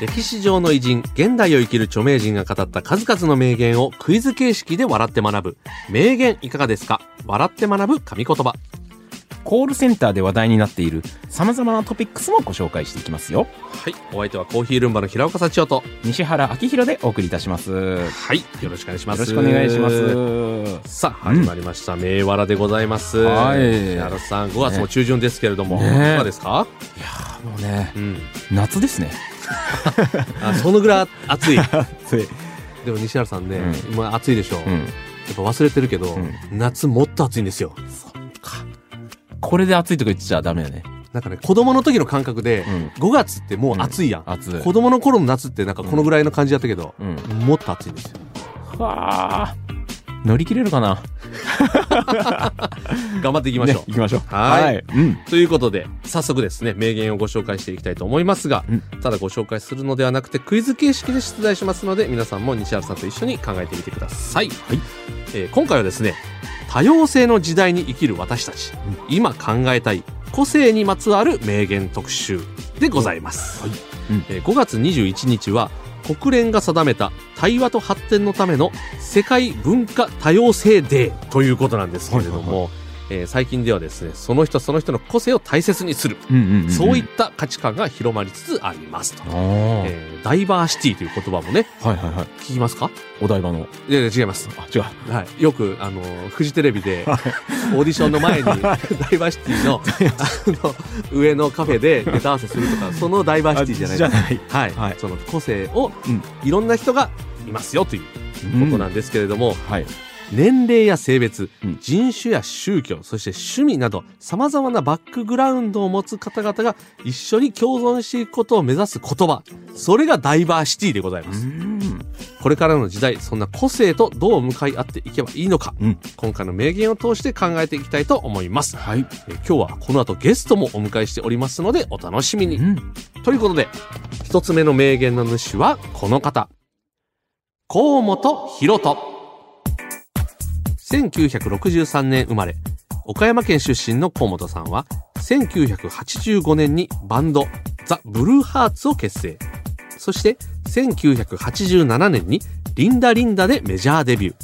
歴史上の偉人現代を生きる著名人が語った数々の名言をクイズ形式で笑って学ぶ名言いかがですか？笑って学ぶ神言葉コールセンターで話題になっている様々なトピックスもご紹介していきますよ。はい。お相手はコーヒールンバの平岡幸男と。西原明宏でお送りいたします。よはい。よろしくお願いします。ろしくお願いします。さあ、始まりました。名わらでございます。はい平原さん、5月も中旬ですけれども、ねいかがですか？いやーもうね、うん。夏ですね。あ、そのぐらい暑い。暑い。でも西原さんね、う今暑いでしょ。うん。やっぱ忘れてるけど、うん夏もっと暑いんですよ。これで暑いとか言っちゃダメだね。なんかね、子供の時の感覚で、うん。5月ってもう暑いやん。暑い。子供の頃の夏ってなんかこのぐらいの感じだったけど、うん。もっと暑いんですよ。わあ。乗り切れるかな？頑張っていきましょう。ね行きましょう。はいうん。ということで、早速ですね、名言をご紹介していきたいと思いますが、うんただご紹介するのではなくて、クイズ形式で出題しますので、皆さんも西原さんと一緒に考えてみてください。はいえー今回はですね、多様性の時代に生きる私たち、今考えたい個性にまつわる名言特集でございます。はいうんえー5月21日は、国連が定めた対話と発展のための世界文化多様性デーということなんですけれども、はいはいえー最近ではですね、その人その人の個性を大切にする、うんうんうん。そういった価値観が広まりつつありますと。えーダイバーシティという言葉もね、はいはいはい。聞きますか？お台場の。いやいや違います。あ、違う。はい。よく、あの、フジテレビで、オーディションの前に、ダイバーシティの、あの、上のカフェでネタ合わせするとか、そのダイバーシティじゃないじゃない。はい。はいその個性を、うんいろんな人がいますよということなんですけれども、はい。年齢や性別、うん人種や宗教、そして趣味など、様々なバックグラウンドを持つ方々が一緒に共存していくことを目指す言葉。それがダイバーシティでございます。ん。これからの時代、そんな個性とどう向かい合っていけばいいのか、うん今回の名言を通して考えていきたいと思います。はい。え今日はこの後ゲストもお迎えしておりますのでお楽しみに。うん。ということで、一つ目の名言の主はこの方。河本博人。1963年生まれ、岡山県出身の河本さんは、1985年にバンド、ザ・ブルーハーツを結成。そして、1987年にリンダ・リンダでメジャーデビュー。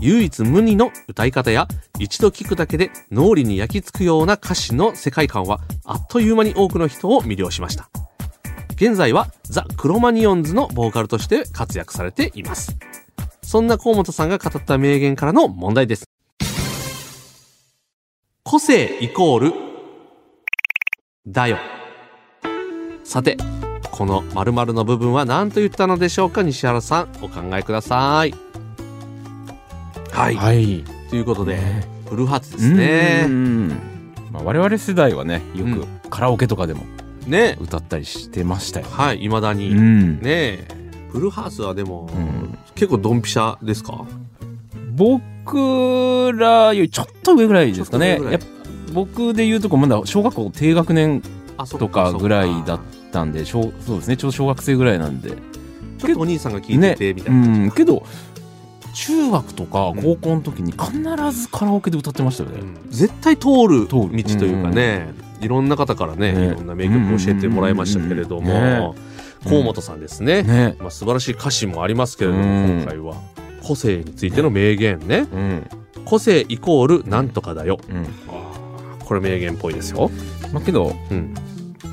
唯一無二の歌い方や一度聴くだけで脳裏に焼き付くような歌詞の世界観はあっという間に多くの人を魅了しました。現在はザ・クロマニオンズのボーカルとして活躍されています。そんな河本さんが語った名言からの問題です。個性イコールだよ。さて、この〇〇の部分は何と言ったのでしょうか？西原さん、お考えください。はい。はい。ということで、ねブルーハーツですねう。んまあ、我々世代はねようくカラオケとかでもね。歌ったりしてましたよ、はい、未だに。うんねえ。ブルーハーツはでも、うん結構ドンピシャですか？僕らよりちょっと上ぐらいですかね。僕で言うとこまだ小学校低学年とかぐらいだったんで小そうですねちょうど小学生ぐらいなんで。ちょっとお兄さんが聞いてて、みたいな。うんけど中学とか高校の時に必ずカラオケで歌ってましたよね、うん。絶対通る道というかね、いろんな方からね、ね。いろんな名曲を教えてもらいましたけれどうんうん。うんうんも、河本さんですね。ねまあ、素晴らしい歌詞もありますけれども、うん今回は個性についての名言ね。うん個性イコールなんとかだよ。うんこれ名言っぽいですよ。まあけどうん。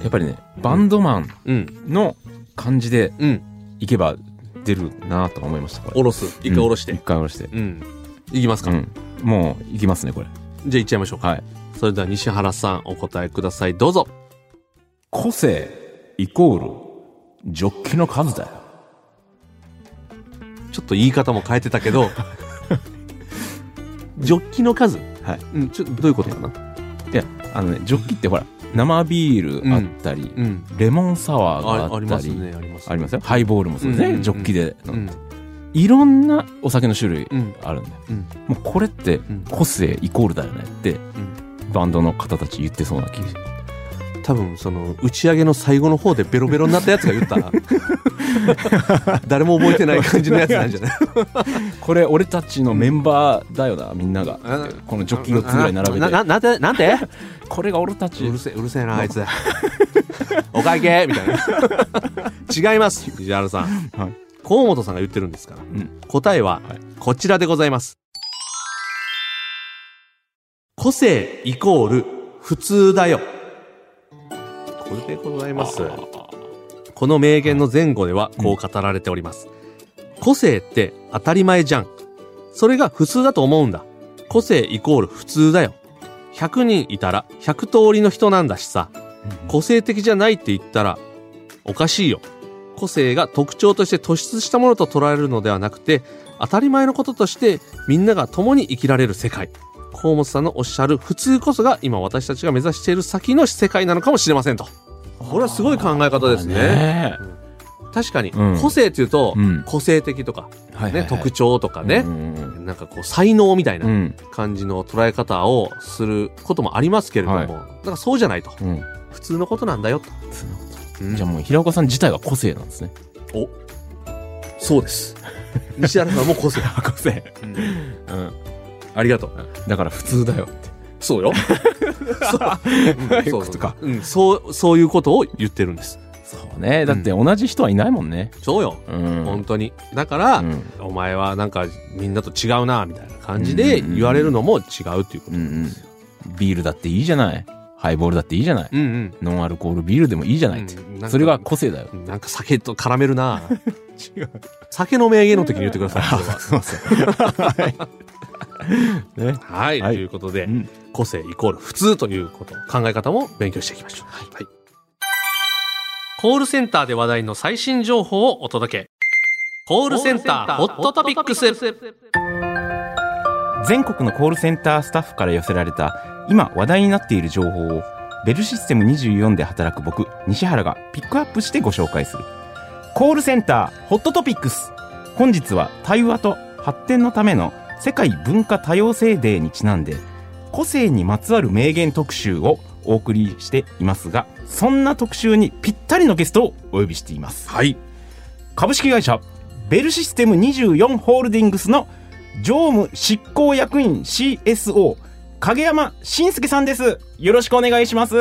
やっぱりねバンドマンうん。の感じでうん。いけば出るなと思いましたおろす。一回おろして。うん一回下ろしてうん。いきますか。うんもういきますねこれじゃあいっちゃいましょうか。はいそれでは西原さんお答えください。どうぞ。個性イコールジョッキの数だよちょっと言い方も変えてたけど、ジョッキの数？はいうん、ちょっとどういうことかな？いやあのねジョッキってほら生ビールあったり、うん。レモンサワーがあありあったり、ますね、あります、ありますよ。ハイボールもそうですね、うんうんうんジョッキで飲うんんで。いろんなお酒の種類うん。あるんだよ。うん。もうこれってん個性イコールだよねって、バンドの方たち言ってそうな気がし多分その打ち上げの最後の方でベロベロになったやつが言った。誰も覚えてない感じのやつなんじゃない？これ俺たちのメンバーだよな、みんなが。うん。このジョッキ4つぐらい並べて。なななんてなんて？これが俺たち。うるせえうるせえなあいつ。お会計？みたいな。違います藤原さん、はい。河本さんが言ってるんですから、ん。答えははい。こちらでございます、個性イコール普通だよこれでございますこの名言の前後ではこう語られております。個性って当たり前じゃん。それが普通だと思うんだ。個性イコール普通だよ。100人いたら100通りの人なんだしさ。個性的じゃないって言ったらおかしいよ。個性が特徴として突出したものと捉えるのではなくて、当たり前のこととしてみんなが共に生きられる世界。河本さんのおっしゃる普通こそが今私たちが目指している先の世界なのかもしれませんと。これはすごい考え方ですね。ね確かに、うん個性っていうと、うん個性的とか、はいね、特徴とかねう、んなんかこう才能みたい。なん感じの捉え方をすることもありますけれども、はいだからそうじゃないと。うん普通のことなんだよと。うんじゃあもう平岡さん自体が個性なんですね。おそうです。西原さんも個性。個性。うんうん。ありがとう。だから普通だよって。そうよ。そううん そうとかうん、そう、そういうことを言ってるんです。そうね。だって同じ人はいないもんね。そうよ。うん。本当に。だから、うんお前はなんかみんなと違うな、みたいな感じで言われるのも違うっていうことうんうん。ビールだっていいじゃない。ハイボールだっていいじゃない。うんうん。ノンアルコールビールでもいいじゃないって。うんそれが個性だよ。なんか酒と絡めるな 違う。酒の名言の時に言ってください。そ うそう。ね。はい、はいということで、うん個性イコール普通ということ、考え方も勉強していきましょう。はい。コールセンターで話題の最新情報をお届け。コールセンターホットトピックス。全国のコールセンタースタッフから寄せられた今話題になっている情報をベルシステム24で働く僕西原がピックアップしてご紹介するコールセンターホットトピックス本日は対話と発展のための世界文化多様性デーにちなんで個性にまつわる名言特集をお送りしていますがそんな特集にぴったりのゲストをお呼びしています。はい。株式会社ベルシステム24ホールディングスの常務執行役員 CSO 影山信介さんです。よろしくお願いします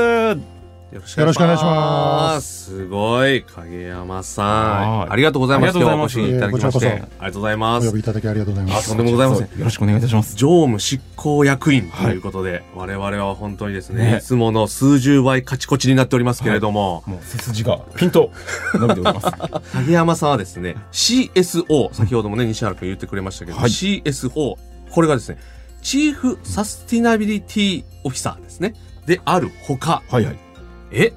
よろしくお願いします。す。ごい、影山さん。はい。ありがとうございます。今日はお越しいただきまして。いえありがとうございまお呼す。びいただきありがとうございます。あとんでもございません。よろしくお願いいたします。常務執行役員ということで、我々は本当にですね、ね。いつもの数十倍カチコチになっておりますけれども、もう背筋がピンと伸びております。影山さんはですね、CSO、先ほどもね、西原君言ってくれましたけど、はい。CSO、これがですね、 Chief Sustainability Officer ですね。であるほか、はいはいえ、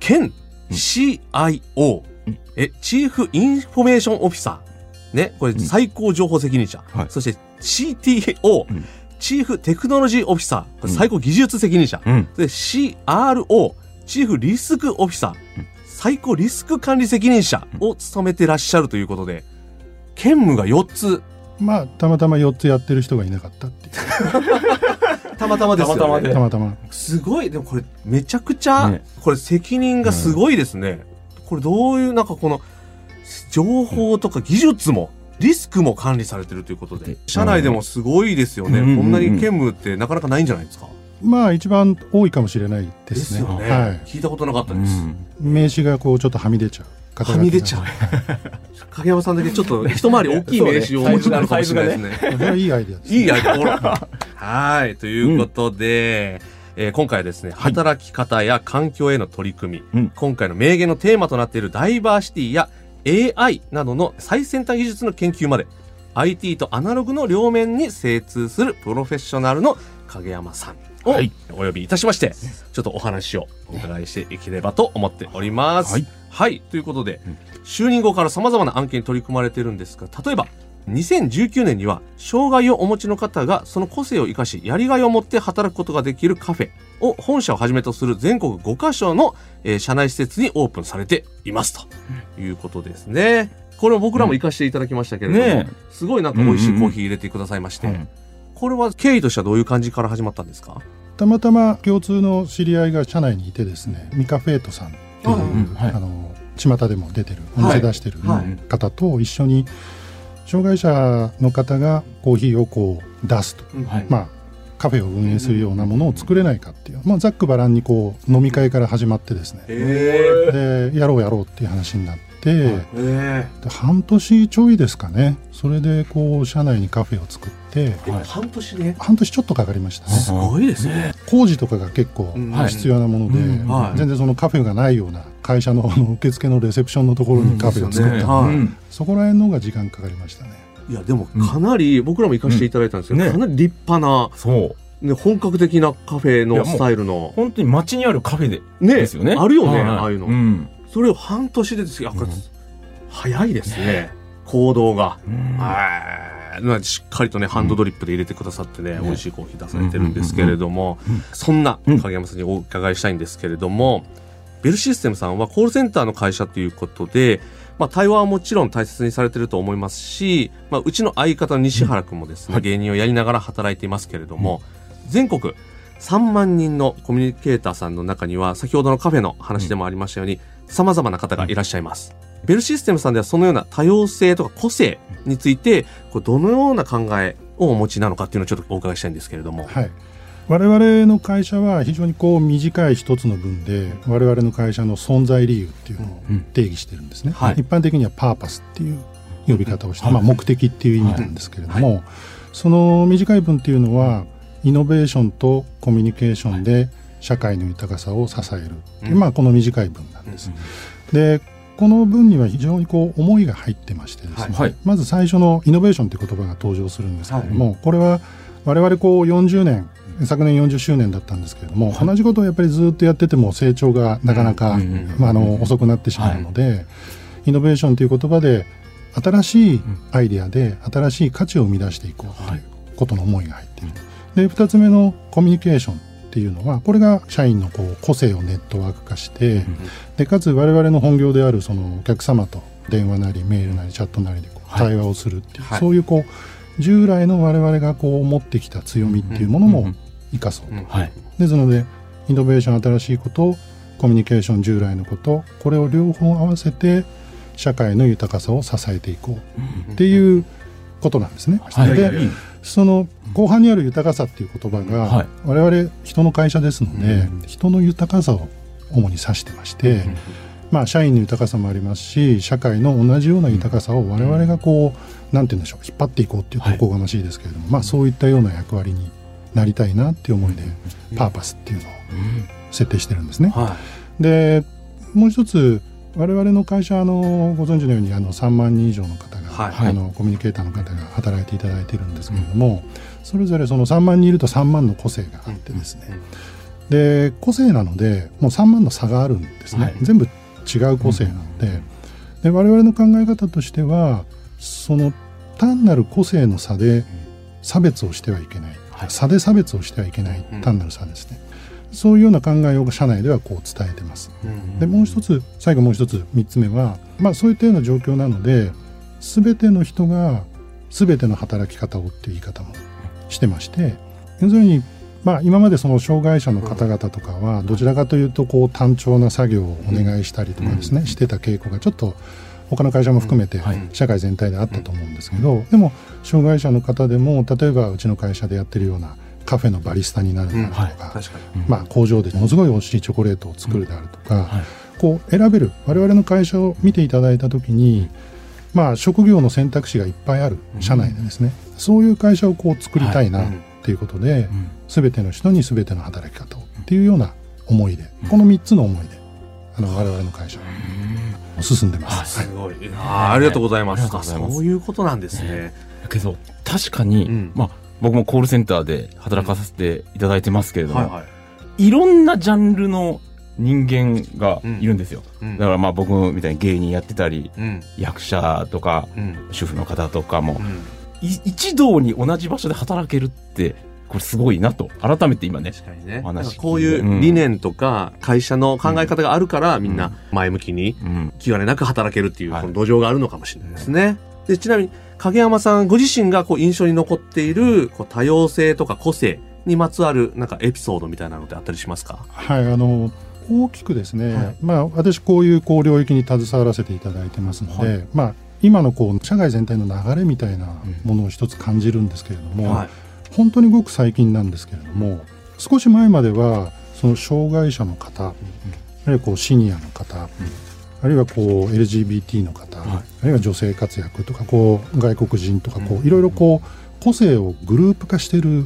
兼うん。CIO、うん。え、 Chief Information Officer。ね、これん。最高情報責任者。はい。そして CTO、うん。 Chief Technology Officer。これ最高技術責任者。うん。で、CRO、チーフリスクオフィサー。うん。最高リスク管理責任者を務めてらっしゃるということで、兼務が4つ、まあ、たまたま4つやってる人がいなかったっていう。たまたまですよね。たまたまでたまたま。すごい、でもこれめちゃくちゃ、ねこれ責任がすごいですね。これどういう、なんかこの、情報とか技術も、リスクも管理されてるということでで、社内でもすごいですよね。うんうんうんこんなに兼務ってなかなかないんじゃないですか。まあ、一番多いかもしれないでね。ですすよね。はい。聞いたことなかったうです。ん名刺がこう、ちょっとはみ出ちゃう。はみ出ちゃう。影山さんだけちょっと一回り大きい名刺をお持ちになるかもしれないですね。これはいいアイデアです、いいアイデア、ほら。はい。ということで、えー今回はですね、働き方や環境への取り組み、うん。今回の名言のテーマとなっているダイバーシティや AI などの最先端技術の研究まで、IT とアナログの両面に精通するプロフェッショナルの影山さん。をはいお呼びいたしまして、ちょっとお話をお伺いしていければと思っております。はい。はい。ということで、うん就任後から様々な案件に取り組まれてるんですが、例えば、2019年には、障害をお持ちの方がその個性を生かし、やりがいを持って働くことができるカフェ、を本社をはじめとする全国5カ所の、えー社内施設にオープンされていますということですね。これを僕らも行かせていただきましたけれども、ねすごいなんか美味しいコーヒー入れてくださいまして、うんこれは経緯としてはどういう感じから始まったんですか？たまたま共通の知り合いが社内にいてですねミカフェートさんっていう、うんはい。あの巷でも出てるお店出してるはい。方と一緒に障害者の方がコーヒーをこう出すと、はい。まあカフェを運営するようなものを作れないかっていう、まあ、ざっくばらんにこう飲み会から始まってですね。えでやろうやろうっていう話になって、えで半年ちょいですかね。それでこう社内にカフェを作ってはい。半年ね。半年ちょっとかかりましたね。すごいですね。工事とかが結構必要なもので、うん。はい。全然そのカフェがないような会社の受付のレセプションのところにカフェを作った。ので、うんはい。うんそこら辺の方が時間かかりましたね。いや、でもかなり、僕らも行かせていただいたんですけど、うん。ねかなり立派な、そう。ね、本格的なカフェのスタイルの、本当に街にあるカフェで、ね、ですよね。あるよね、はい。ああいうの。うん。それを半年でですよ、うん。早いですね、行動が。うん。はい。まあしっかりとね、ハンドドリップで入れてくださってね、ね。美味しいコーヒー出されてるんですけれども、うん。うん。うん。そんなうん影山さんにお伺いしたいんですけれども、ベルシステムさんはコールセンターの会社ということで、まあ、対話はもちろん大切にされてると思いますし、まあ、うちの相方の西原君もですね、はい。芸人をやりながら働いていますけれども、全国3万人のコミュニケーターさんの中には、先ほどのカフェの話でもありましたように、様々な方がいらっしゃいます。ベルシステムさんではそのような多様性とか個性について、これどのような考えをお持ちなのかっていうのをちょっとお伺いしたいんですけれども。はい。我々の会社は非常にこう短い一つの文で我々の会社の存在理由っていうのをうん。定義してるんですね、はい。一般的にはパーパスっていう呼び方をして、はい。まあ、目的っていう意味なんですけれども、その短い文っていうのはイノベーションとコミュニケーションで社会の豊かさを支える。う、うんまあ、この短い文なんです。でこの文には非常にこう思いが入ってましてですね、はい。まず最初のイノベーションという言葉が登場するんですけれども、これは我々こう40年昨年40周年だったんですけれども、同じことをやっぱりずっとやってても成長がなかなか、うんうんうんまあ、あの遅くなってしまうので、イノベーションという言葉で新しいアイデアで新しい価値を生み出していこうということの思いが入っている。で2つ目のコミュニケーションっていうのはこれが社員のこう個性をネットワーク化して、でかつ我々の本業であるそのお客様と電話なりメールなりチャットなりでこうはい対話をするっていう、はいそういうこう従来の我々がこう持ってきた強みっていうものも生かそうと。ですのでイノベーション新しいことコミュニケーション従来のことこれを両方合わせて社会の豊かさを支えていこうっていうことなんですね。はい。でその後半にある豊かさっていう言葉が、はい。我々人の会社ですので、人の豊かさを主に指してまして、まあ社員の豊かさもありますし社会の同じような豊かさを我々がこうなんて言うんでしょう引っ張っていこうっていうとおこがましいですけれども、まあそういったような役割になりたいなっていう思いで、パーパスっていうのを設定してるんですね。はでもう一つ我々の会社あのご存知のようにあの3万人以上の方が、はい。あのコミュニケーターの方が働いていただいているんですけれども、それぞれその3万人いると3万の個性があってですね、で個性なのでもう3万の差があるんですね、はい。全部違う個性なので,、で我々の考え方としてはその単なる個性の差で差別をしてはいけない、はい。差で差別をしてはいけないうん。単なる差ですね、そういうような考えを社内ではこう伝えてます。い。でもう一つ最後もう一つ三つ目は、まあ、そういったような状況なので全ての人が全ての働き方をっていう言い方もしてまして要するに、まあ、今までその障害者の方々とかはどちらかというとこう単調な作業をお願いしたりとかですね、してた傾向がちょっと他の会社も含めてはい。社会全体であったと思うんですけど、でも障害者の方でも例えばうちの会社でやってるようなカフェのバリスタになるであるとか。まあ、工場でものすごい美味しいチョコレートを作るであるとか、はい。こう選べる我々の会社を見ていただいた時に、まあ、職業の選択肢がいっぱいある社内でですね、そういう会社をこう作りたいなはい。っていうことで、うん。全ての人に全ての働き方をっていうような思いで、この3つの思いであの我々の会社は進んでます。すごい。あーありがとうございます。ありがとうございます。そういうことなんですね。だけど、確かに、うん。まあ、僕もコールセンターで働かせていただいてますけれども、はいはい。いろんなジャンルの人間がいるんですよ。うんだからまあ僕みたいに芸人やってたり、うん。役者とか、うん。主婦の方とかもう、ん。い一堂に同じ場所で働けるって、これすごいなと、改めて今ね。確かにね。お話こういう理念とか会社の考え方があるから、みんな前向きにうん。気兼ねなく働けるっていうはいこの土壌があるのかもしれないですね。で、ちなみに影山さんご自身がこう印象に残っているこう多様性とか個性にまつわるなんかエピソードみたいなのってあったりしますか？はいあの大きくですね、はい。まあ私こういうこう領域に携わらせていただいてますので、はまあ今のこう社会全体の流れみたいなものを一つ感じるんですけれども、はい。本当にごく最近なんですけれども少し前まではその障害者の方、あるいはこうシニアの方、あるいはこう LGBT の方、はい。あるいは女性活躍とかこう外国人とかこういろいろこう個性をグループ化している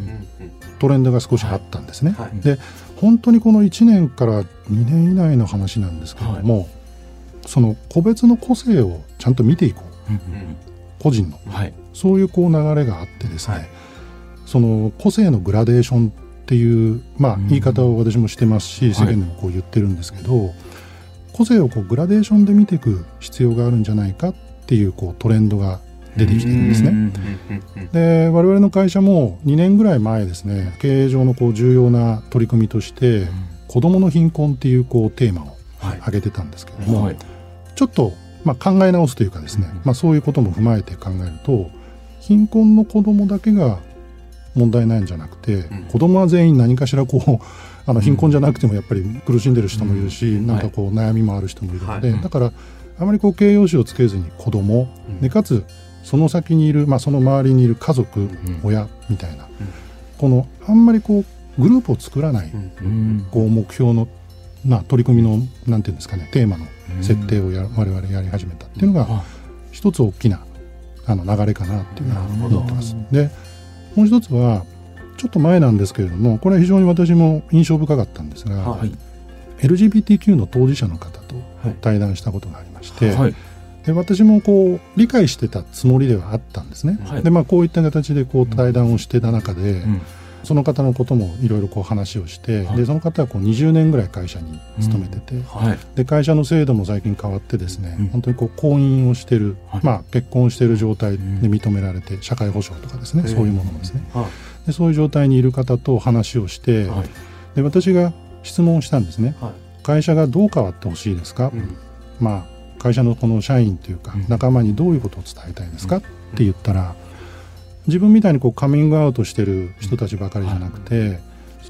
トレンドが少しあったんですね。はい。で本当にこの1年から2年以内の話なんですけれども、その個別の個性をちゃんと見ていこう。うん。個人の。はい。そういうこう流れがあってですね、はい。その個性のグラデーションっていう、まあうん、言い方を私もしてますし、はい。世間でもこう言ってるんですけど個性をこうグラデーションで見ていく必要があるんじゃないかっていうこうトレンドが出てきてるんですね。で我々の会社も2年ぐらい前ですね経営上のこう重要な取り組みとして子どもの貧困っていうこうテーマをはい。挙げてたんですけども、はい。ちょっと、まあ、考え直すというかですね、うんまあ、そういうことも踏まえて考えると貧困の子どもだけが問題ないんじゃなくて、うん。子どもは全員何かしらこう あの貧困じゃなくてもやっぱり苦しんでる人もいるし、うん。なんかこう悩みもある人もいるので、はい。だからあまりこう形容詞をつけずに子ども、うん。でかつその先にいる、まあ、その周りにいる家族、ん。親みたいな、このあんまりこうグループを作らない、こう目標の、まあ、取り組みのなんていうんですかねテーマの設定をや、我々やり始めたっていうのが、あ一つ大きなあの流れかなっていうふうなるほど。に思ってます。でもう一つはちょっと前なんですけれどもこれは非常に私も印象深かったんですが、はい。LGBTQ の当事者の方とはい。対談したことがありまして、はい。で私もこう理解してたつもりではあったんですね。はい。でまあこういった形でこう対談をしてた中で、うん。その方のこともいろいろこう話をして、はい。でその方はこう20年ぐらい会社に勤めてて、はい。で会社の制度も最近変わってですね、うん。本当にこう婚姻をしてる、はい。まあ、結婚してる状態で認められて、社会保障とかですね、そういうものですね。はい。でそういう状態にいる方と話をして、はい。で私が質問をしたんですね、はい。会社がどう変わってほしいですか、うん。まあ、会社のこの社員というかうん。仲間にどういうことを伝えたいですか、って言ったら自分みたいにこうカミングアウトしてる人たちばかりじゃなくて、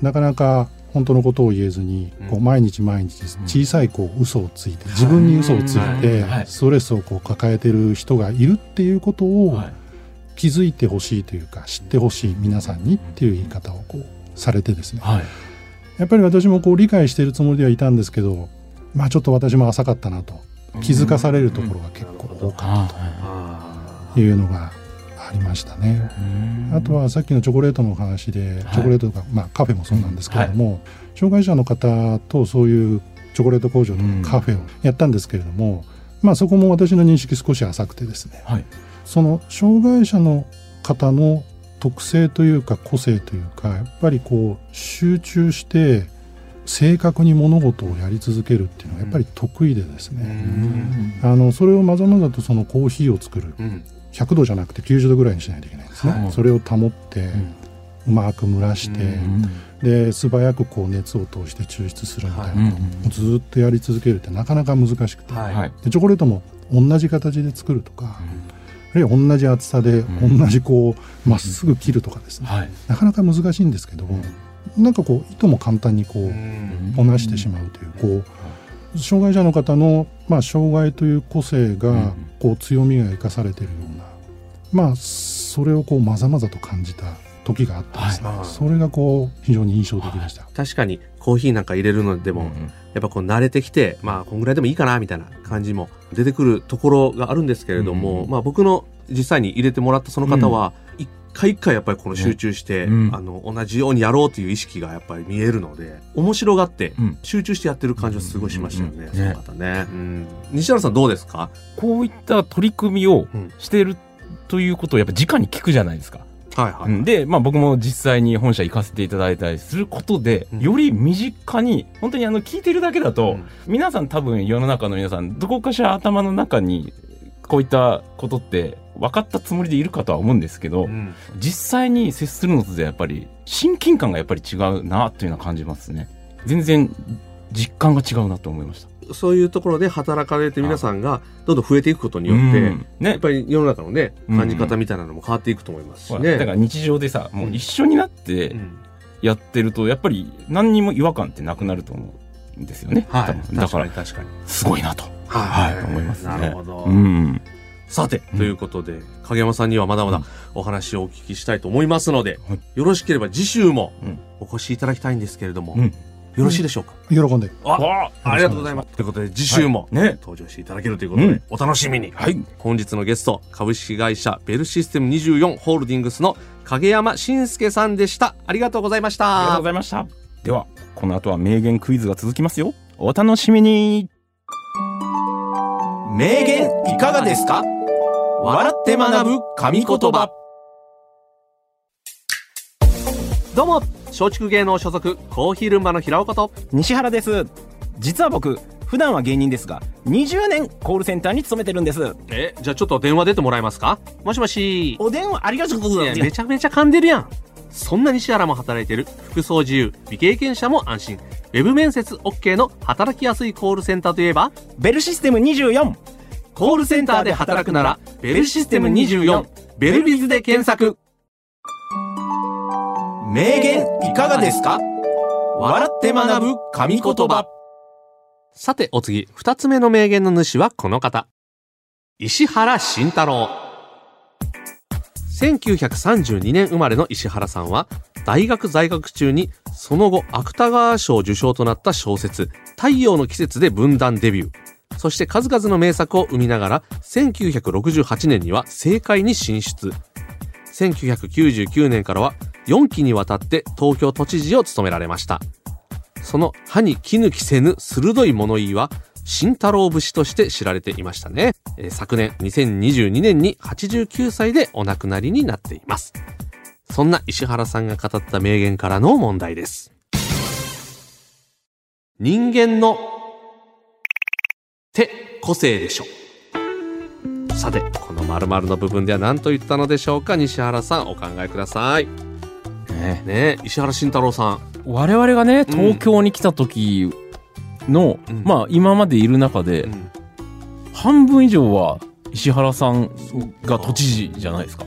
なかなか本当のことを言えずに、こうう毎日毎日小さいこう嘘をついて自分に嘘をついてはい。ストレスをこう抱えてる人がいるっていうことをはい。気づいてほしいというか知ってほしい皆さんにっていう言い方をこうされてですね。はい。やっぱり私もこう理解しているつもりではいたんですけどまあちょっと私も浅かったなと気づかされるところが結構多かああというのがありましたね。ああとはさっきのチョコレートのお話で、はい。チョコレートとか、まあ、カフェもそうなんですけれども、障害者の方とそういうチョコレート工場とうんかカフェをやったんですけれども、まあ、そこも私の認識少し浅くてですね。はい。その障害者の方の特性というか個性というかやっぱりこう集中して正確に物事をやり続けるっていうのはやっぱり得意でですね、ん。あのそれをまざまざとそのコーヒーを作る。うん。100度じゃなくて90度ぐらいにしないといけないんですね、はい。それを保って、ん。うまく蒸らして、うん。で素早くこう熱を通して抽出するみたいな。うんのをずっとやり続けるってなかなか難しくて、はい。はい。でチョコレートも同じ形で作るとか、あるいは同じ厚さでうん。同じこうまっすぐ切るとかですね、はい。なかなか難しいんですけど、なんかこう糸も簡単にこううん。こなしてしまうというこう障害者の方の、まあ、障害という個性がうん。こう強みが生かされているような、まあそれをこうまざまざと感じた時があってです。ね、はい。それがこう非常に印象的でした。確かにコーヒーなんか入れるのでも、やっぱこう慣れてきて、まあ、こんぐらいでもいいかな、みたいな感じも出てくるところがあるんですけれども、うんまあ僕の実際に入れてもらったその方は、一回一回やっぱりこの集中して、うん。あの、同じようにやろうという意識がやっぱり見えるので、面白がってうん、集中してやってる感じはすごいしましたよね、うん。その方ね。うん。西原さんどうですか？こういった取り組みをうん。してるということをやっぱ直に聞くじゃないですか。はいはい。うん。で、まあ僕も実際に本社行かせていただいたりすることで、うん。より身近に、本当にあの聞いてるだけだと、うん。皆さん多分世の中の皆さん、どこかしら頭の中にこういったことって分かったつもりでいるかとは思うんですけど、うん実際に接するのとでやっぱり親近感がやっぱり違うなというのは感じますね。全然実感が違うなと思いました。そういうところで働かれて皆さんがどんどん増えていくことによって、うんねやっぱり世の中のね、うん感じ方みたいなのも変わっていくと思いますしね。だから日常でさ、もう一緒になってうんやってると、やっぱり何にも違和感ってなくなると思うんですよね。はい。だから、確かに。すごいなと。はいはい思いますねなるほど。うん。さて、うんということで、影山さんにはまだまだお話をお聞きしたいと思いますので、はいよろしければ次週もうんお越しいただきたいんですけれども、うんよろしいでしょうか、喜んで。あありがとうございます。ということで、次週も、ね。登場していただけるということで、うんお楽しみに。はい。本日のゲスト、株式会社ベルシステム24ホールディングスの影山慎介さんでした。ありがとうございましたありがとうご。ざいました。では、この後は名言クイズが続きますよ。お楽しみに。名言いかがですか？笑って学ぶ神言葉どうも、松竹芸能所属、コーヒールンバの平岡と、西原です。実は僕、普段は芸人ですが、20年コールセンターに勤めてるんです。え、じゃあちょっと電話出てもらえますか？もしもし。お電話ありがとうございます。めちゃめちゃ噛んでるやん。そんな西原も働いてる、服装自由、未経験者も安心。ウェブ面接 OK の働きやすいコールセンターといえば、ベルシステム24。コールセンターで働くなら、ベルシステム24、ベルビズで検索。名言いかがですか？笑って学ぶ神言葉さて、お次、二つ目の名言の主はこの方。石原慎太郎。1932年生まれの石原さんは、大学在学中に、その後、芥川賞受賞となった小説、太陽の季節で文壇デビュー。そして数々の名作を生みながら、1968年には政界に進出。1999年からは、4期にわたって東京都知事を務められました。その歯に絹着せぬ鋭い物言いは、慎太郎節として知られていましたね。えー昨年2022年に89歳でお亡くなりになっています。そんな石原さんが語った名言からの問題です。人間の手個性でしょ。さて、この〇〇の部分では何と言ったのでしょうか？西原さんお考えください。ねねえ石原慎太郎さん。我々がね、東京に来た時の、うん。まあ今までいる中で、うん。半分以上は石原さんが都知事じゃないですか。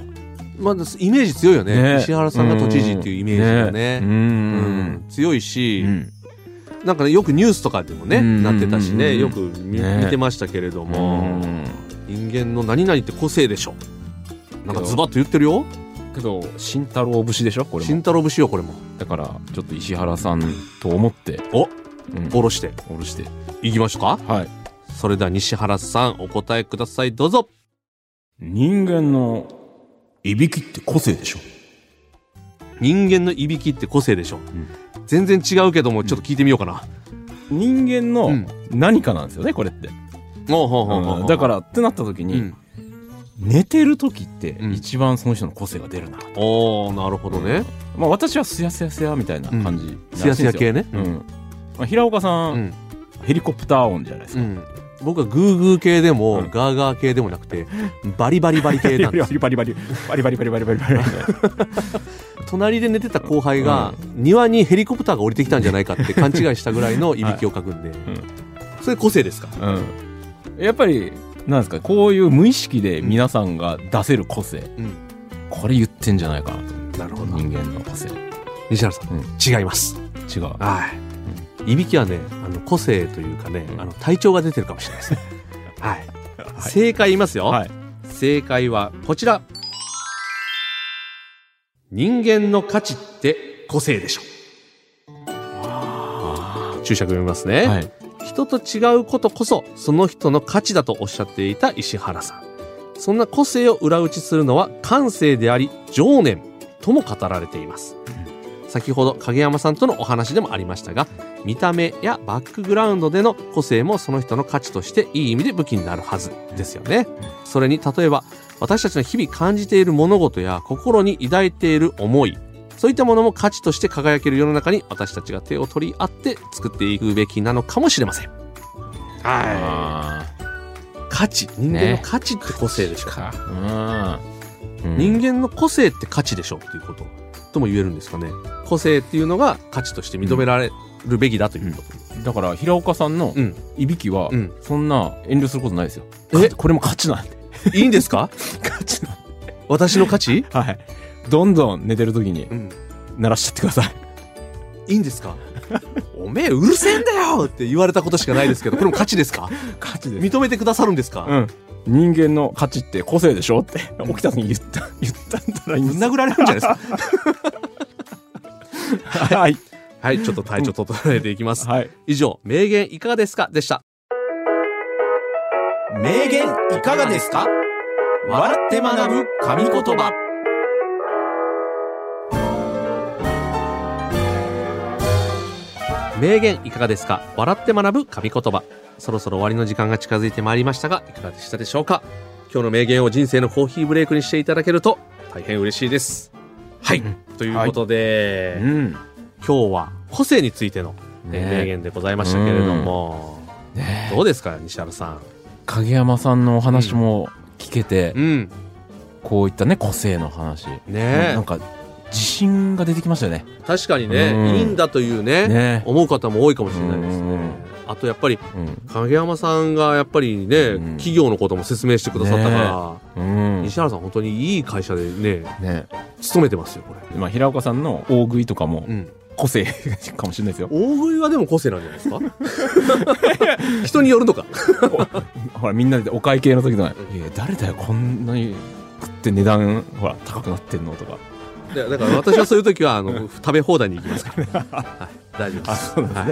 まあ、イメージ強いよね。ね。石原さんが都知事っていうイメージがね。うん。うん。強いし、うん。なんかねよくニュースとかでもね、うんなってたしね。よく見,、てましたけれどうも、ん。人間の何々って個性でしょ。なんかズバッと言ってるよ。けど慎太郎節でしょこれも。慎太郎節よこれも。だからちょっと石原さんと思って。お。うん下ろして。下ろして。いきましょうか。はい。それでは西原さんお答えください。どうぞ。人間のいびきって個性でしょ。人間のいびきって個性でしょ、全然違うけどもちょっと聞いてみようかな、人間うのん。何かなんですよねこれって、ほうだからってなった時に、うん。寝てる時ってうん。一番その人の個性が出るな、おーなるほどね、まあ私はすやすやすやみたいな感じ、すやすや系ね。うんまあ、平岡さん、うん。ヘリコプター音じゃないですか、うん、僕はグーグー系でも、うん。ガーガー系でもなくてバリバリバリ系なんバですリバリバリバリバリバリバリバリバリバリ隣で寝てた後輩が、庭にヘリコプターが降りてきたんじゃないかって勘違いしたぐらいのいびきをかくんで、それ個性ですかうん、やっぱりなんですかこういう無意識で皆さんが出せる個性、うんこれ言ってんじゃないかなとなるほど人間の個性西原さん違います違うはい、いびきはねあの個性というかね、うん。あの体調が出てるかもしれな いですねはい、正解言いますよ、はい。正解はこちら。人間の価値って個性でしょ。注釈読みますね、はい。人と違うことこそその人の価値だとおっしゃっていた石原さん。そんな個性を裏打ちするのは感性であり情念とも語られています、先ほど影山さんとのお話でもありましたが見た目やバックグラウンドでの個性もその人の価値としていい意味で武器になるはずですよね。それに例えば私たちの日々感じている物事や心に抱いている思いそういったものも価値として輝ける世の中に私たちが手を取り合って作っていくべきなのかもしれません。はあい。価値人間の価値って個性でしょ、か。うん、うん、人間の個性って価値でしょっていうこととも言えるんですかね。個性っていうのが価値として認められるべきだということ、だから平岡さんのうん。いびきはうん。そんな遠慮することないですよ、え？かこれも価値なんで。いいんですか？価値なん私の価値、ではい。どんどん寝てる時にうん、鳴らしちゃってください。いいんですか？おめえうるせえんだよって言われたことしかないですけどこれも価値ですか？価値認めてくださるんですか、うん人間の価値って個性でしょ？って起きた時に言った言ったんだらいいんです殴られるんじゃないですか？はい。はい。ちょっと体調整えていきます。はい。以上名言いかがですかでした。名言いかがですか？笑って学ぶ神言葉。名言いかがですか？笑って学ぶ神言葉そろそろ終わりの時間が近づいてまいりましたがいかがでしたでしょうか？今日の名言を人生のコーヒーブレイクにしていただけると大変嬉しいです。はい、うんということで、うん。今日は個性についての、名言でございましたけれども、ね。どうですか西原さん？影山さんのお話も聞けて、うん。こういったね個性の話。ね。なんか自信が出てきましたよね。確かにね、うん。いいんだというねね。思う方も多いかもしれないですね、うんあとやっぱりうん。影山さんがやっぱりね、うん。企業のことも説明してくださったから、うん。西原さん本当にいい会社でねね勤めてますよこれ、まあ、平岡さんの大食いとかもうん、個性 かもしれないですよ。大食いはでも個性なんじゃないですか？人によるのか。ほらみんなでお会計の時とか「いや誰だよこんなに食って値段ほら高くなってんの?」とか。でだから私はそういう時はあの食べ放題に行きますから、はい、大丈夫です。は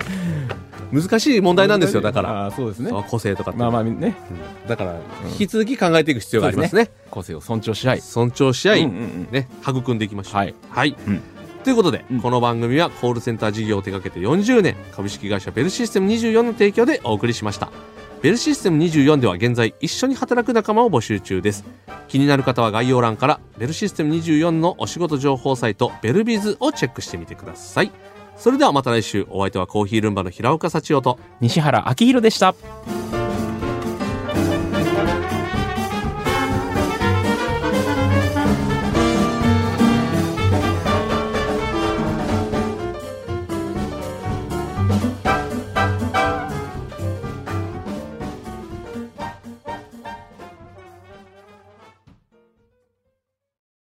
い、難しい問題なんですよだから。あーそうですね。個性とかまあまあね。うん。だから引き続き考えていく必要がありますね,、個性を尊重し合い。尊重し合い、ね、育んでいきましょう。はい。はい、うん。ということで、うん。この番組はコールセンター事業を手掛けて40年株式会社ベルシステム24の提供でお送りしました。ベルシステム24では現在一緒に働く仲間を募集中です。気になる方は概要欄からベルシステム24のお仕事情報サイトベルビズをチェックしてみてくださいそれではまた来週お相手はコーヒールンバの平岡幸男と西原明宏でした。